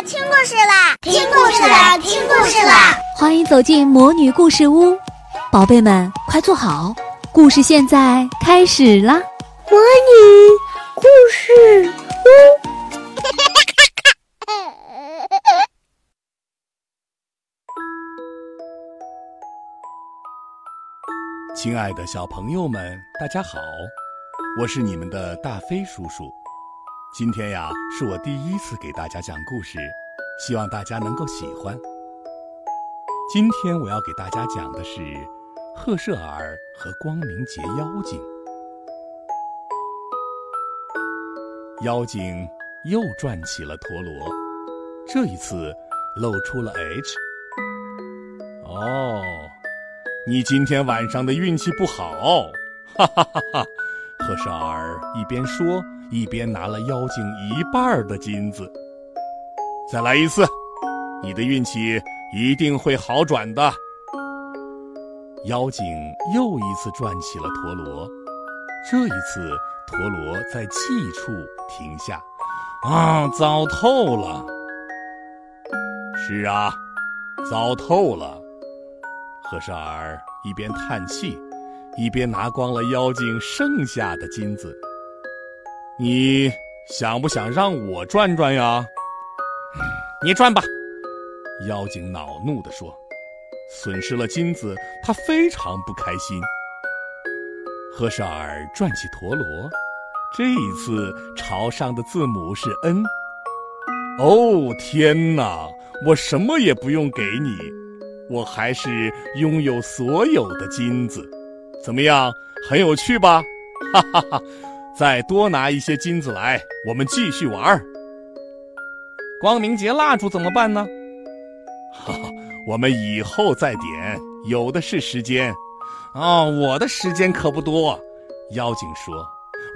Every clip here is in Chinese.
啦，听故事啦，听故事啦，听故事啦！欢迎走进魔女故事屋，宝贝们快坐好，故事现在开始啦！魔女故事屋，亲爱的小朋友们，大家好，我是你们的大飞叔叔。今天呀，是我第一次给大家讲故事，希望大家能够喜欢。今天我要给大家讲的是赫舍尔和光明节妖精。妖精又转起了陀螺，这一次露出了 H。哦，你今天晚上的运气不好，哈哈哈哈！赫舍尔一边说。一边拿了妖精一半的金子，再来一次，你的运气一定会好转的。妖精又一次转起了陀螺，这一次陀螺在气处停下。啊，糟透了！是啊，糟透了。和尚儿一边叹气，一边拿光了妖精剩下的金子。你想不想让我转转呀？你转吧，妖精恼怒地说。损失了金子，他非常不开心。赫舍尔转起陀螺，这一次朝上的字母是 N。哦天哪，我什么也不用给你，我还是拥有所有的金子，怎么样？很有趣吧？哈哈哈。再多拿一些金子来，我们继续玩。光明节蜡烛怎么办呢？哈哈，我们以后再点，有的是时间。哦，我的时间可不多。妖精说：“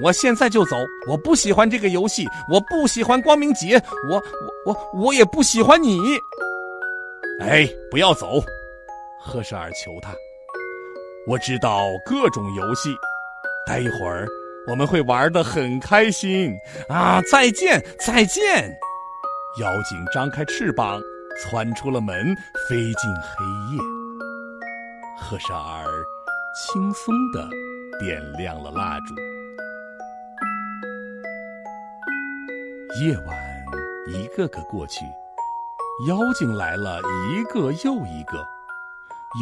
我现在就走，我不喜欢这个游戏，我不喜欢光明节，我我我我也不喜欢你。”哎，不要走，赫舍尔求他。我知道各种游戏，待一会儿。我们会玩得很开心啊！再见，再见！妖精张开翅膀，窜出了门，飞进黑夜。赫舍尔轻松地点亮了蜡烛。夜晚一个个过去，妖精来了一个又一个，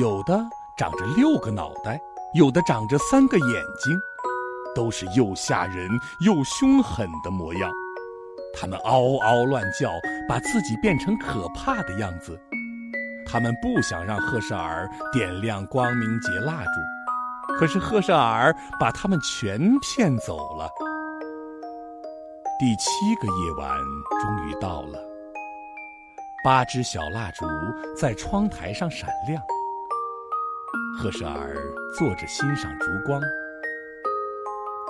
有的长着六个脑袋，有的长着三个眼睛。都是又吓人又凶狠的模样，他们嗷嗷乱叫，把自己变成可怕的样子。他们不想让赫舍尔点亮光明节蜡烛，可是赫舍尔把他们全骗走了。第七个夜晚终于到了，八支小蜡烛在窗台上闪亮。赫舍尔坐着欣赏烛光。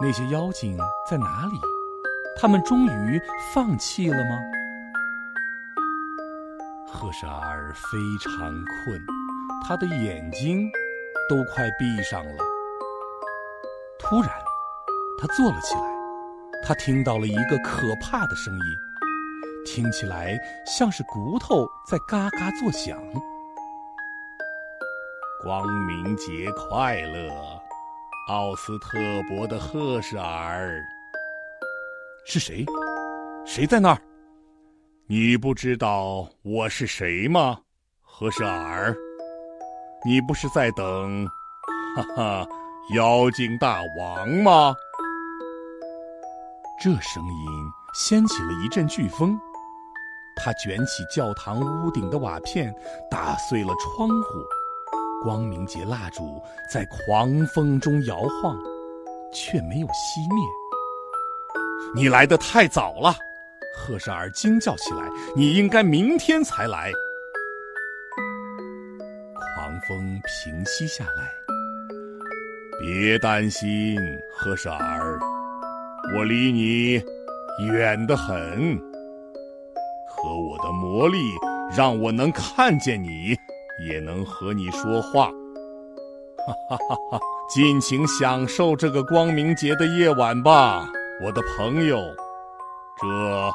那些妖精在哪里？他们终于放弃了吗？赫舍尔非常困，他的眼睛都快闭上了。突然，他坐了起来。他听到了一个可怕的声音，听起来像是骨头在嘎嘎作响。光明节快乐！奥斯特伯的赫舍尔是谁？谁在那儿？你不知道我是谁吗？赫舍尔，你不是在等，哈哈，妖精大王吗？这声音掀起了一阵飓风，它卷起教堂屋顶的瓦片，打碎了窗户。光明节蜡烛在狂风中摇晃，却没有熄灭。你来的太早了，赫舍尔惊叫起来。你应该明天才来。狂风平息下来，别担心，赫舍尔，我离你远得很，可我的魔力让我能看见你。也能和你说话，哈哈哈哈！尽情享受这个光明节的夜晚吧，我的朋友。这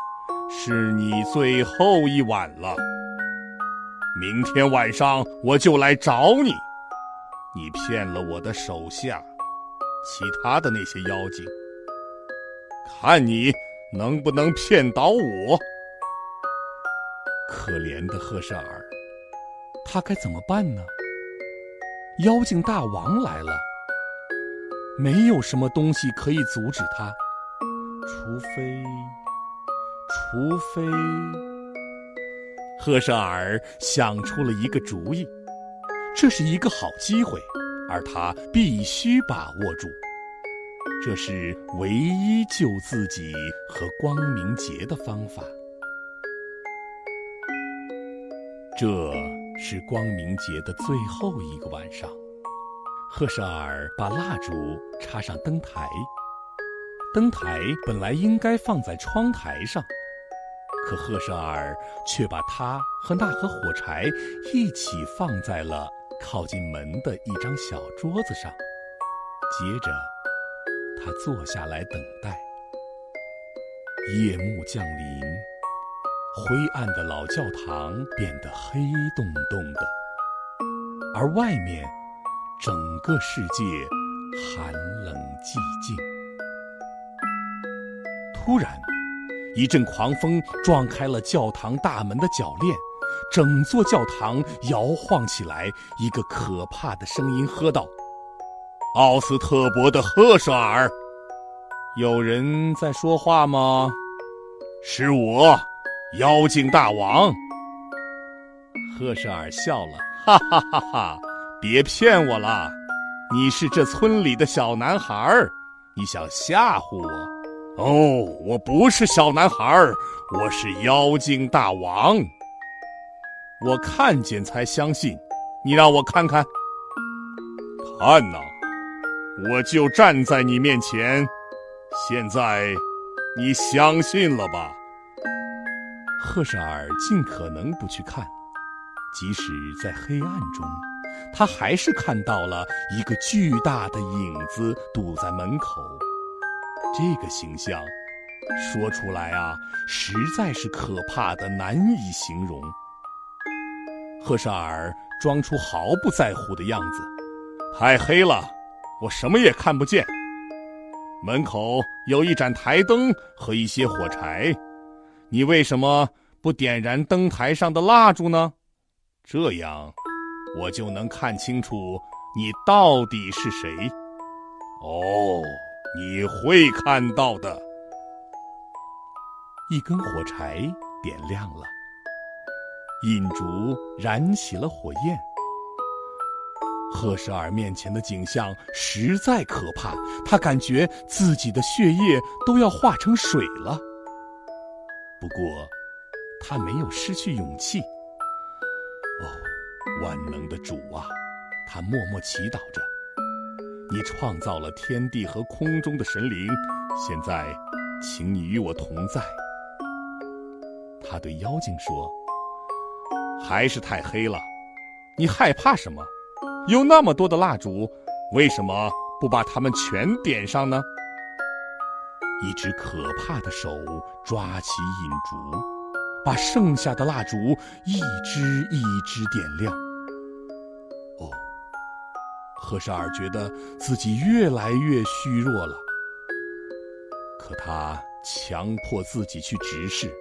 是你最后一晚了。明天晚上我就来找你。你骗了我的手下，其他的那些妖精，看你能不能骗倒我。可怜的赫舍尔，他该怎么办呢？妖精大王来了，没有什么东西可以阻止他，除非，除非……赫舍尔想出了一个主意，这是一个好机会，而他必须把握住。这是唯一救自己和光明节的方法。这是光明节的最后一个晚上，赫舍尔把蜡烛插上灯台。灯台本来应该放在窗台上，可赫舍尔却把它和那盒火柴一起放在了靠近门的一张小桌子上。接着，他坐下来等待。夜幕降临。灰暗的老教堂变得黑洞洞的，而外面整个世界寒冷寂静。突然，一阵狂风撞开了教堂大门的铰链，整座教堂摇晃起来。一个可怕的声音喝道：“奥斯特伯的赫舍尔，有人在说话吗？是我。”妖精大王，赫舍尔笑了，哈哈哈哈！别骗我了，你是这村里的小男孩儿，你想吓唬我？哦，我不是小男孩儿，我是妖精大王。我看见才相信，你让我看看，看呐，我就站在你面前，现在你相信了吧？赫舍尔尽可能不去看，即使在黑暗中，他还是看到了一个巨大的影子堵在门口。这个形象，说出来啊，实在是可怕的难以形容。赫舍尔装出毫不在乎的样子：“太黑了，我什么也看不见。门口有一盏台灯和一些火柴。”你为什么不点燃灯台上的蜡烛呢？这样，我就能看清楚你到底是谁。哦，你会看到的。一根火柴点亮了，引烛燃起了火焰。赫舍尔面前的景象实在可怕，他感觉自己的血液都要化成水了。不过，他没有失去勇气。哦，万能的主啊，他默默祈祷着：“你创造了天地和空中的神灵，现在，请你与我同在。”他对妖精说：“还是太黑了，你害怕什么？有那么多的蜡烛，为什么不把它们全点上呢？”一只可怕的手抓起引烛，把剩下的蜡烛一支一支点亮。哦，赫舍尔觉得自己越来越虚弱了。可他强迫自己去直视。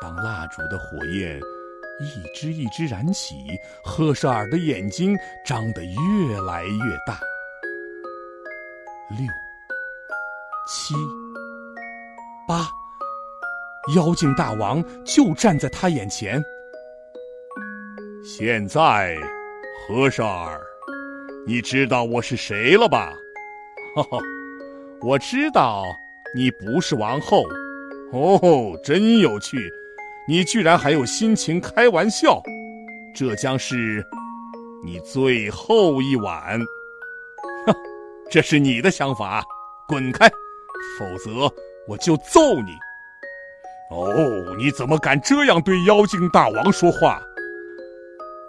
当蜡烛的火焰一支一支燃起，赫舍尔的眼睛张得越来越大。六。七、八，妖精大王就站在他眼前。现在，和尚儿，你知道我是谁了吧？哈哈，我知道你不是王后。哦，真有趣，你居然还有心情开玩笑。这将是你最后一晚。哼，这是你的想法，滚开！否则我就揍你！哦，你怎么敢这样对妖精大王说话？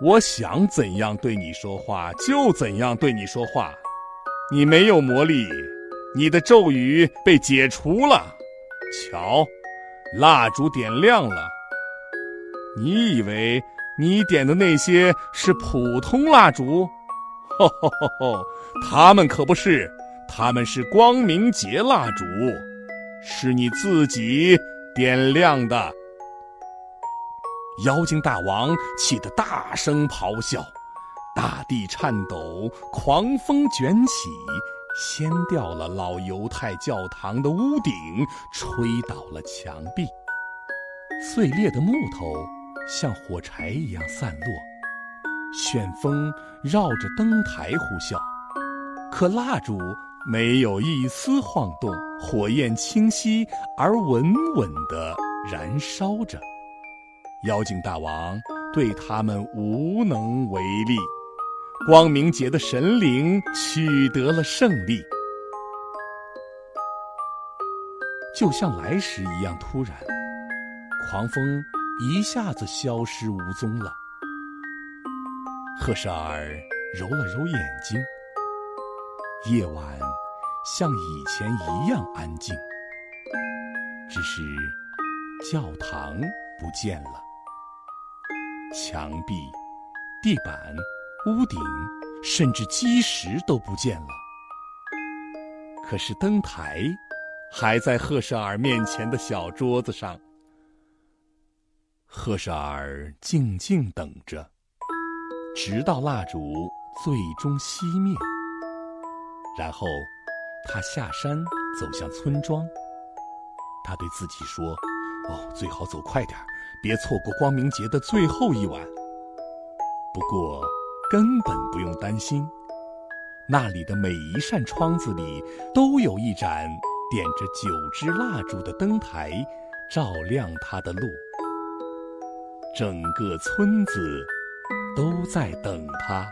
我想怎样对你说话就怎样对你说话。你没有魔力，你的咒语被解除了。瞧，蜡烛点亮了。你以为你点的那些是普通蜡烛？吼吼吼吼！他们可不是，他们是光明节蜡烛，是你自己点亮的。妖精大王气得大声咆哮，大地颤抖，狂风卷起，掀掉了老犹太教堂的屋顶，吹倒了墙壁，碎裂的木头像火柴一样散落，旋风绕着灯台呼啸，可蜡烛没有一丝晃动，火焰清晰而稳稳地燃烧着。妖精大王对他们无能为力，光明节的神灵取得了胜利，就像来时一样突然，狂风一下子消失无踪了。赫舍尔揉了揉眼睛，夜晚像以前一样安静，只是教堂不见了。墙壁、地板、屋顶，甚至基石都不见了。可是灯台还在赫舍尔面前的小桌子上。赫舍尔静静等着，直到蜡烛最终熄灭。然后，他下山走向村庄。他对自己说：“哦，最好走快点儿。”别错过光明节的最后一晚。不过，根本不用担心，那里的每一扇窗子里都有一盏点着九支蜡烛的灯台，照亮他的路。整个村子都在等他。